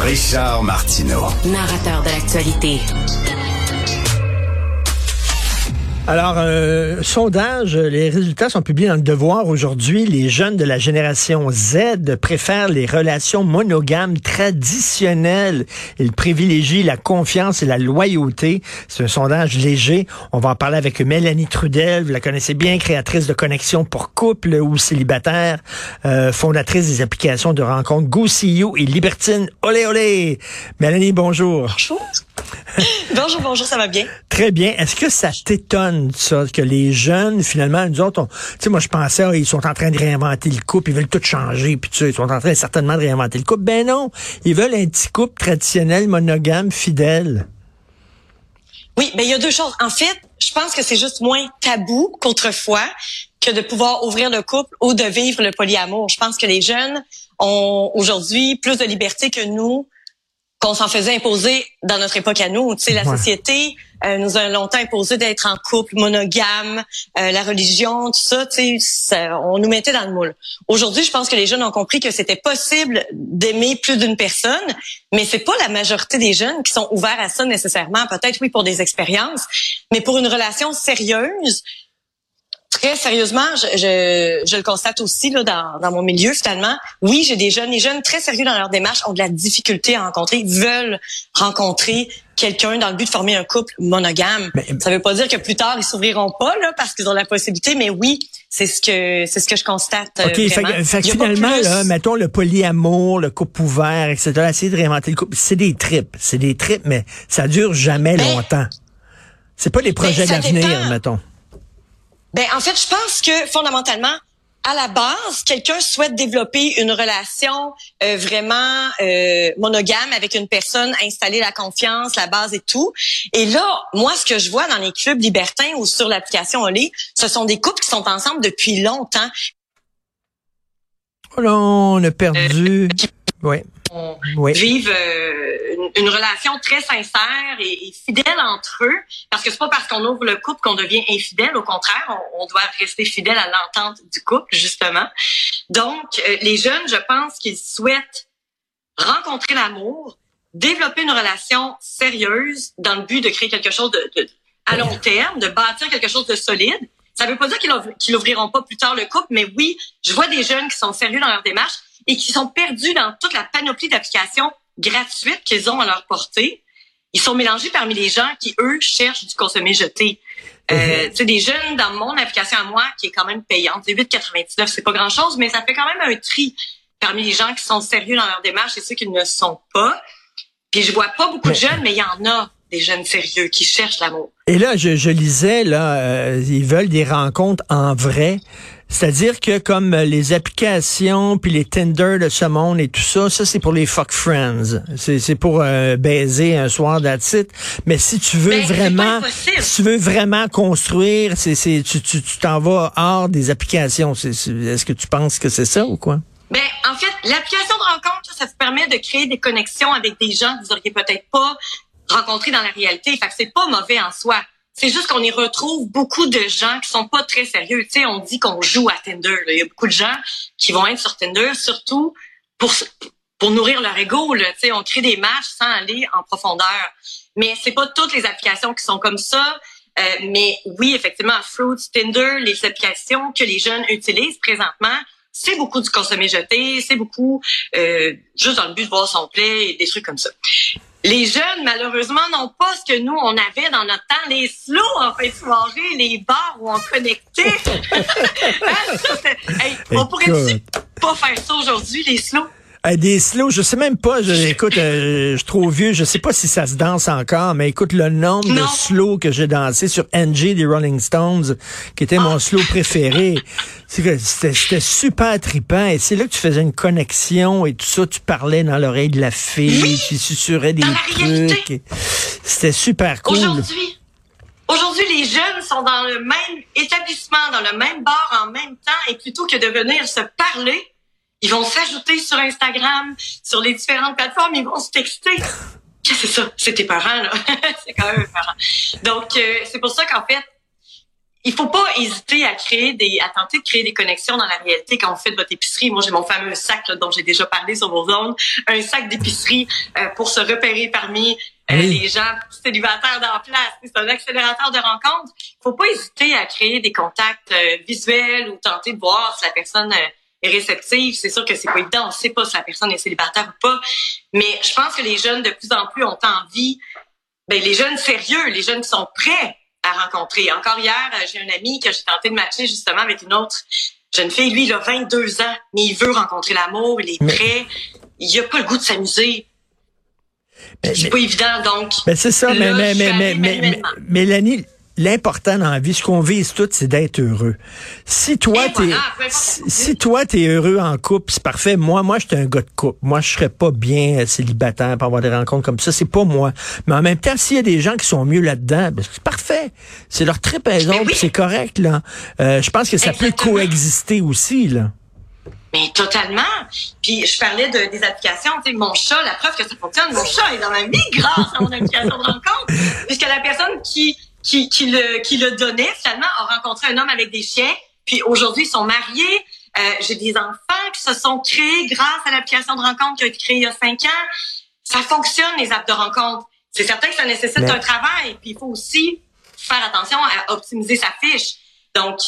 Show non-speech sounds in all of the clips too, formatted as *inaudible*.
Richard Martineau. Narrateur de l'actualité. Alors, euh, sondage, les résultats sont publiés dans le Devoir aujourd'hui. Les jeunes de la génération Z préfèrent les relations monogames traditionnelles. Ils privilégient la confiance et la loyauté. C'est un sondage léger. On va en parler avec Mélanie Trudel. Vous la connaissez bien, créatrice de connexions pour couple ou célibataire, euh, fondatrice des applications de rencontres GoSeeYou et Libertine. Olé, olé! Mélanie. Bonjour. *laughs* bonjour, bonjour, ça va bien? Très bien. Est-ce que ça t'étonne, ça, que les jeunes, finalement, nous autres, tu sais, moi, je pensais, ils sont en train de réinventer le couple, ils veulent tout changer, puis tu sais, ils sont en train certainement de réinventer le couple. Ben non, ils veulent un petit couple traditionnel, monogame, fidèle. Oui, ben il y a deux choses. En fait, je pense que c'est juste moins tabou qu'autrefois que de pouvoir ouvrir le couple ou de vivre le polyamour. Je pense que les jeunes ont aujourd'hui plus de liberté que nous qu'on s'en faisait imposer dans notre époque à nous. Tu sais, la société euh, nous a longtemps imposé d'être en couple monogame, euh, la religion, tout ça, tu sais, on nous mettait dans le moule. Aujourd'hui, je pense que les jeunes ont compris que c'était possible d'aimer plus d'une personne, mais c'est pas la majorité des jeunes qui sont ouverts à ça nécessairement. Peut-être oui pour des expériences, mais pour une relation sérieuse, très sérieusement, je, je, je, le constate aussi là, dans, dans mon milieu finalement. Oui, j'ai des jeunes, les jeunes très sérieux dans leur démarche ont de la difficulté à rencontrer, veulent rencontrer quelqu'un dans le but de former un couple monogame. ça veut pas dire que plus tard ils s'ouvriront pas là parce qu'ils ont la possibilité, mais oui, c'est ce que c'est ce que je constate. Euh, ok, fait, fait finalement là, mettons le polyamour, le couple ouvert, etc. Essayer de réinventer le couple, c'est des tripes, c'est des tripes, mais ça dure jamais ben, longtemps. C'est pas des projets ben, d'avenir, mettons. Ben en fait, je pense que fondamentalement, à la base, quelqu'un souhaite développer une relation euh, vraiment euh, monogame avec une personne, installer la confiance, la base et tout. Et là, moi, ce que je vois dans les clubs libertins ou sur l'application Olé, ce sont des couples qui sont ensemble depuis longtemps. Oh là, on a perdu. Euh, oui. Vivent une, relation très sincère et, fidèle entre eux, parce que c'est pas parce qu'on ouvre le couple qu'on devient infidèle. Au contraire, on, doit rester fidèle à l'entente du couple, justement. Donc, euh, les jeunes, je pense qu'ils souhaitent rencontrer l'amour, développer une relation sérieuse dans le but de créer quelque chose de, à long terme, de bâtir quelque chose de solide. Ça veut pas dire qu'ils n'ouvriront pas plus tard le couple, mais oui, je vois des jeunes qui sont sérieux dans leur démarche et qui sont perdus dans toute la panoplie d'applications gratuites qu'ils ont à leur portée. Ils sont mélangés parmi les gens qui, eux, cherchent du consommer jeté. Euh, mhm. des jeunes dans mon application à moi qui est quand même payante. C'est 8,99, c'est pas grand-chose, mais ça fait quand même un tri parmi les gens qui sont sérieux dans leur démarche et ceux qui ne le sont pas. Puis je vois pas beaucoup de jeunes, mais il y en a des jeunes sérieux qui cherchent l'amour. Et là, je, je lisais, là, euh, ils veulent des rencontres en vrai. C'est-à-dire que comme les applications puis les Tinder de ce monde et tout ça, ça c'est pour les fuck friends. C'est pour euh, baiser un soir d'attitude. Mais si tu veux ben, vraiment, si tu veux vraiment construire, c'est tu tu t'en vas hors des applications. Est-ce que tu penses que c'est ça ou quoi? Ben, en fait, l'application de rencontre, ça te permet de créer des connexions avec des gens que vous auriez peut-être pas rencontrés dans la réalité. Fait que c'est pas mauvais en soi. C'est juste qu'on y retrouve beaucoup de gens qui sont pas très sérieux. Tu sais, on dit qu'on joue à Tinder. Il y a beaucoup de gens qui vont être sur Tinder, surtout pour pour nourrir leur ego. Tu sais, on crée des matchs sans aller en profondeur. Mais c'est pas toutes les applications qui sont comme ça. Euh, mais oui, effectivement, Fruits, Tinder, les applications que les jeunes utilisent présentement, c'est beaucoup du consommer jeté, c'est beaucoup euh, juste dans le but de voir son play et des trucs comme ça. Les jeunes, malheureusement, n'ont pas ce que nous, on avait dans notre temps, les slows en fait soirée, les bars où on connectait. *laughs* *laughs* hey, on pourrait pas faire ça aujourd'hui, les slows? Des slow, je sais même pas, je, écoute, euh, je suis trop vieux, je sais pas si ça se danse encore, mais écoute, le nombre de slow que j'ai dansé sur NG des Rolling Stones, qui était mon slow préféré, c'était super trippant, et c'est là que tu faisais une connexion et tout ça, tu parlais dans l'oreille de la fille, tu susurrais des trucs. C'était super cool. Aujourd'hui, Aujourd'hui, les jeunes sont dans le même établissement, dans le même bar en même temps, et plutôt que de venir se parler, ils vont s'ajouter sur Instagram, sur les différentes plateformes, ils vont se texter. *laughs* C'est ça, c'est tes parents, là. *laughs* c'est quand même parents. Donc, euh, c'est pour ça qu'en fait, il faut pas hésiter à créer des, à tenter de créer des connexions dans la réalité quand vous faites votre épicerie. Moi, j'ai mon fameux sac dont j'ai déjà parlé sur vos zones, un sac d'épicerie euh, pour se repérer parmi euh, les gens célibataires dans la place. C'est un accélérateur de rencontres. Il faut pas hésiter à créer des contacts euh, visuels ou tenter de voir si la personne est réceptive. C'est sûr que c'est pas évident. On sait pas si la personne est célibataire ou pas. Mais je pense que les jeunes, de plus en plus, ont envie, ben, les jeunes sérieux, les jeunes qui sont prêts à rencontrer. Encore hier, euh, j'ai un ami que j'ai tenté de matcher justement avec une autre jeune fille. Lui, il a 22 ans, mais il veut rencontrer l'amour, il est prêt. Il a pas le goût de s'amuser. C'est pas évident, donc. Mais c'est ça, mais, mais, mais, mais, mais, Mélanie, l'important dans la vie, ce qu'on vise tout, c'est d'être heureux. Si toi, t'es, si, toi, t'es heureux en couple, c'est parfait. Moi, moi, j'étais un gars de couple. Moi, je serais pas bien euh, célibataire pour avoir des rencontres comme ça. C'est pas moi. Mais en même temps, s'il y a des gens qui sont mieux là-dedans, ben, c'est parfait. C'est leur très oui. c'est correct, là. Euh, je pense que ça peut coexister aussi, là. Mais totalement. Puis je parlais de, des applications. Tu sais, mon chat, la preuve que ça fonctionne, mon chat est dans ma vie grâce à mon application de rencontre. Puisque la personne qui qui, qui, le, qui le donnait, finalement, a rencontré un homme avec des chiens. Puis aujourd'hui, ils sont mariés. Euh, J'ai des enfants qui se sont créés grâce à l'application de rencontre qui a été créée il y a cinq ans. Ça fonctionne, les apps de rencontre. C'est certain que ça nécessite un travail. Puis il faut aussi faire attention à optimiser sa fiche. Donc,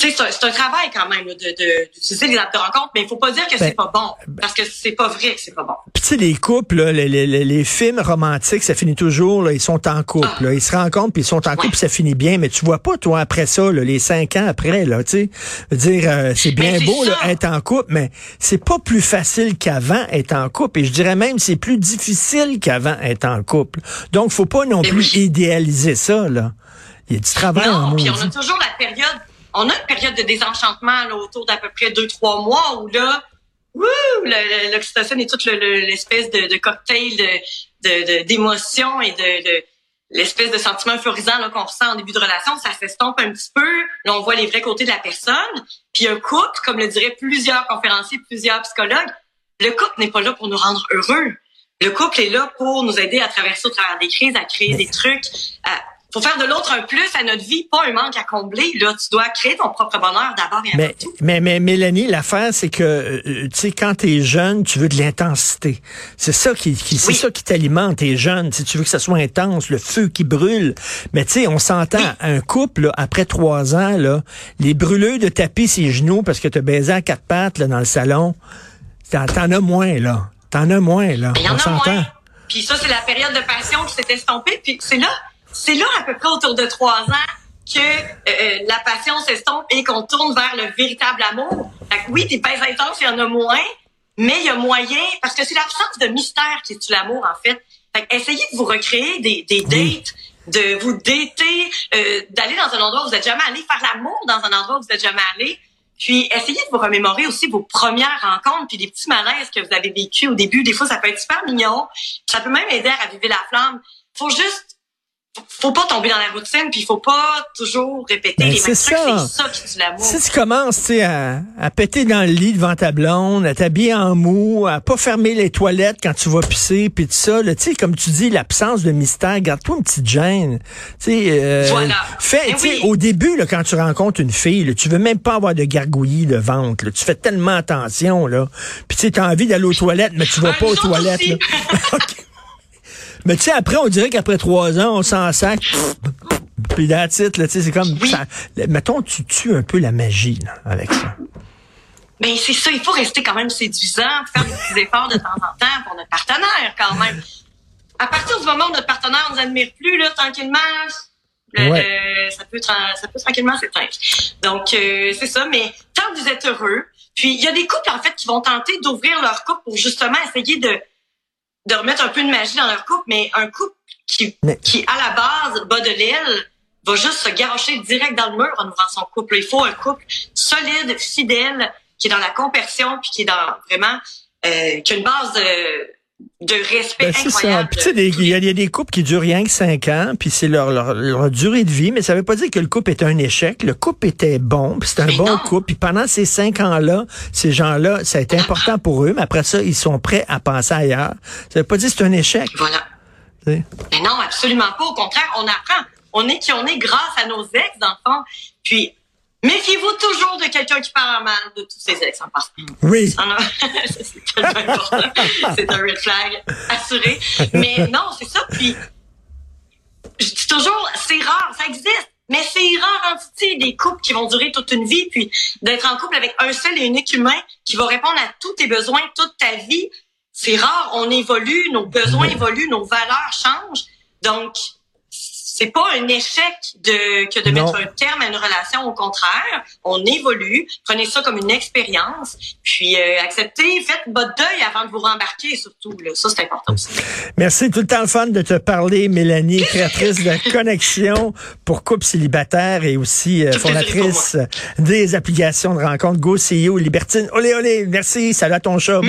c'est un, travail quand même d'utiliser de, les apps de rencontre, mais il faut pas dire que c'est ben, pas bon, parce que c'est pas vrai que c'est pas bon. Puis tu sais, les couples, les, les, les, films romantiques, ça finit toujours, là, ils sont en couple, ah. ils se rencontrent, puis ils sont en couple, ça finit bien, mais tu vois pas, toi, après ça, les cinq ans après, là, tu sais, dire, euh, c'est bien beau là, être en couple, mais c'est pas plus facile qu'avant être en couple, et je dirais même c'est plus difficile qu'avant être en couple. Donc, faut pas non plus idéaliser ça, là. Il y a du travail non, puis on a toujours la période on a une période de désenchantement là, autour d'à peu près deux, trois mois où là, l'oxytocine et toute l'espèce de, cocktail de d'émotions et de, l'espèce de sentiment euphorisant qu'on ressent en début de relation, ça s'estompe un petit peu. Là, on voit les vrais côtés de la personne. Puis un couple, comme le diraient plusieurs conférenciers, plusieurs psychologues, le couple n'est pas là pour nous rendre heureux. Le couple est là pour nous aider à traverser au travers des crises, à créer des trucs, à faut faire de l'autre un plus à notre vie, pas un manque à combler. Là, tu dois créer ton propre bonheur d'abord et mais, tout. Mais, mais Mélanie, l'affaire, c'est que euh, tu sais, quand t'es jeune, tu veux de l'intensité. C'est ça qui, c'est ça qui t'alimente. T'es jeune, si tu veux que ça soit intense, le feu qui brûle. Mais tu sais, on s'entend, un couple après trois ans, là, les brûleux de tapis ses genoux parce que t'as baisé à quatre pattes là, dans le salon, t'en as moins là. T'en as moins là. A moins. Puis ça, c'est la période de passion qui s'est estompée. Puis c'est là c'est là à peu près autour de trois ans que euh, euh, la passion s'estompe et qu'on tourne vers le véritable amour. Fait que oui, des baisses intenses, il y en a moins, mais il y a moyen, parce que c'est l'absence de mystère qui est l'amour, en fait. Fait que essayez de vous recréer des, des dates, de vous dater, euh, d'aller dans un endroit où vous êtes jamais allé, faire l'amour dans un endroit où vous êtes jamais allé. Puis essayez de vous remémorer aussi vos premières rencontres, puis des petits malaises que vous avez vécu au début. Des fois, ça peut être super mignon. Ça peut même aider à raviver la flamme. Faut juste faut pas tomber dans la routine, puis il faut pas toujours répéter ben, les mêmes trucs. C'est ça qui tue l'amour. Si tu commences à, à péter dans le lit devant ta blonde, à t'habiller en mou, à pas fermer les toilettes quand tu vas pisser, puis tout ça, tu sais, comme tu dis, l'absence de mystère, garde-toi une petite gêne. Euh, voilà. Fais, eh Au début, là, quand tu rencontres une fille, là, tu veux même pas avoir de gargouillis de ventre. Là. Tu fais tellement attention. là. Puis tu as envie d'aller aux toilettes, mais tu vas pas aux toilettes. Là. *laughs* Mais tu sais, après, on dirait qu'après trois ans, on s'en sac. Puis that's it, là, tu sais, c'est comme... Ça, mettons, tu tues un peu la magie, là, avec ça. Ben c'est ça, il faut rester quand même séduisant, faire des petits efforts de temps en temps pour notre partenaire, quand même. À partir du moment où notre partenaire nous admire plus, là, tranquillement, ça peut ça peut tranquillement s'éteindre. Donc euh, c'est ça, mais tant que vous êtes heureux, puis il y a des couples en fait qui vont tenter d'ouvrir leur couple pour justement essayer de de remettre un peu de magie dans leur couple, mais un couple qui, qui à la base, bas de l'aile, va juste se garocher direct dans le mur en ouvrant son couple. Il faut un couple solide, fidèle, qui est dans la compersion, puis qui est dans vraiment, euh, qui a une base de de respect ben, incroyable. Il y, a des couples qui durent rien que cinq ans, puis c'est leur, leur, durée de vie, mais ça veut pas dire que le couple est un échec. Le couple était bon, puis c'est un bon couple. Puis pendant ces cinq ans-là, ces gens-là, ça a été important pour eux, mais après ça, ils sont prêts à penser ailleurs. Ça veut pas dire que c'est un échec. Voilà. Mais non, absolument pas. Au contraire, on apprend. On est qui on est grâce à nos ex, d'enfants. Puis, méfiez-vous toujours de quelqu'un qui parle mal de tous ses ex en passant. Oui. *laughs* c'est C'est un red flag assuré. Mais non, c'est ça. Puis, je dis toujours, c'est rare, ça existe. Mais c'est rare, en des couples qui vont durer toute une vie, puis d'être en couple avec un seul et unique humain qui va répondre à tous tes besoins toute ta vie. C'est rare, on évolue, nos besoins évoluent, nos valeurs changent. Donc, c'est pas un échec de que de mettre un terme à une relation. Au contraire, on évolue. Prenez ça comme une expérience. Puis euh, acceptez, faites votre deuil avant de vous rembarquer. Surtout, là. ça c'est important aussi. Merci, tout le temps le fun de te parler, Mélanie, créatrice de *laughs* Connexion pour couple célibataire et aussi euh, fondatrice des applications de rencontre Go CEO Libertine. Olé, olé, merci, salut à ton chat,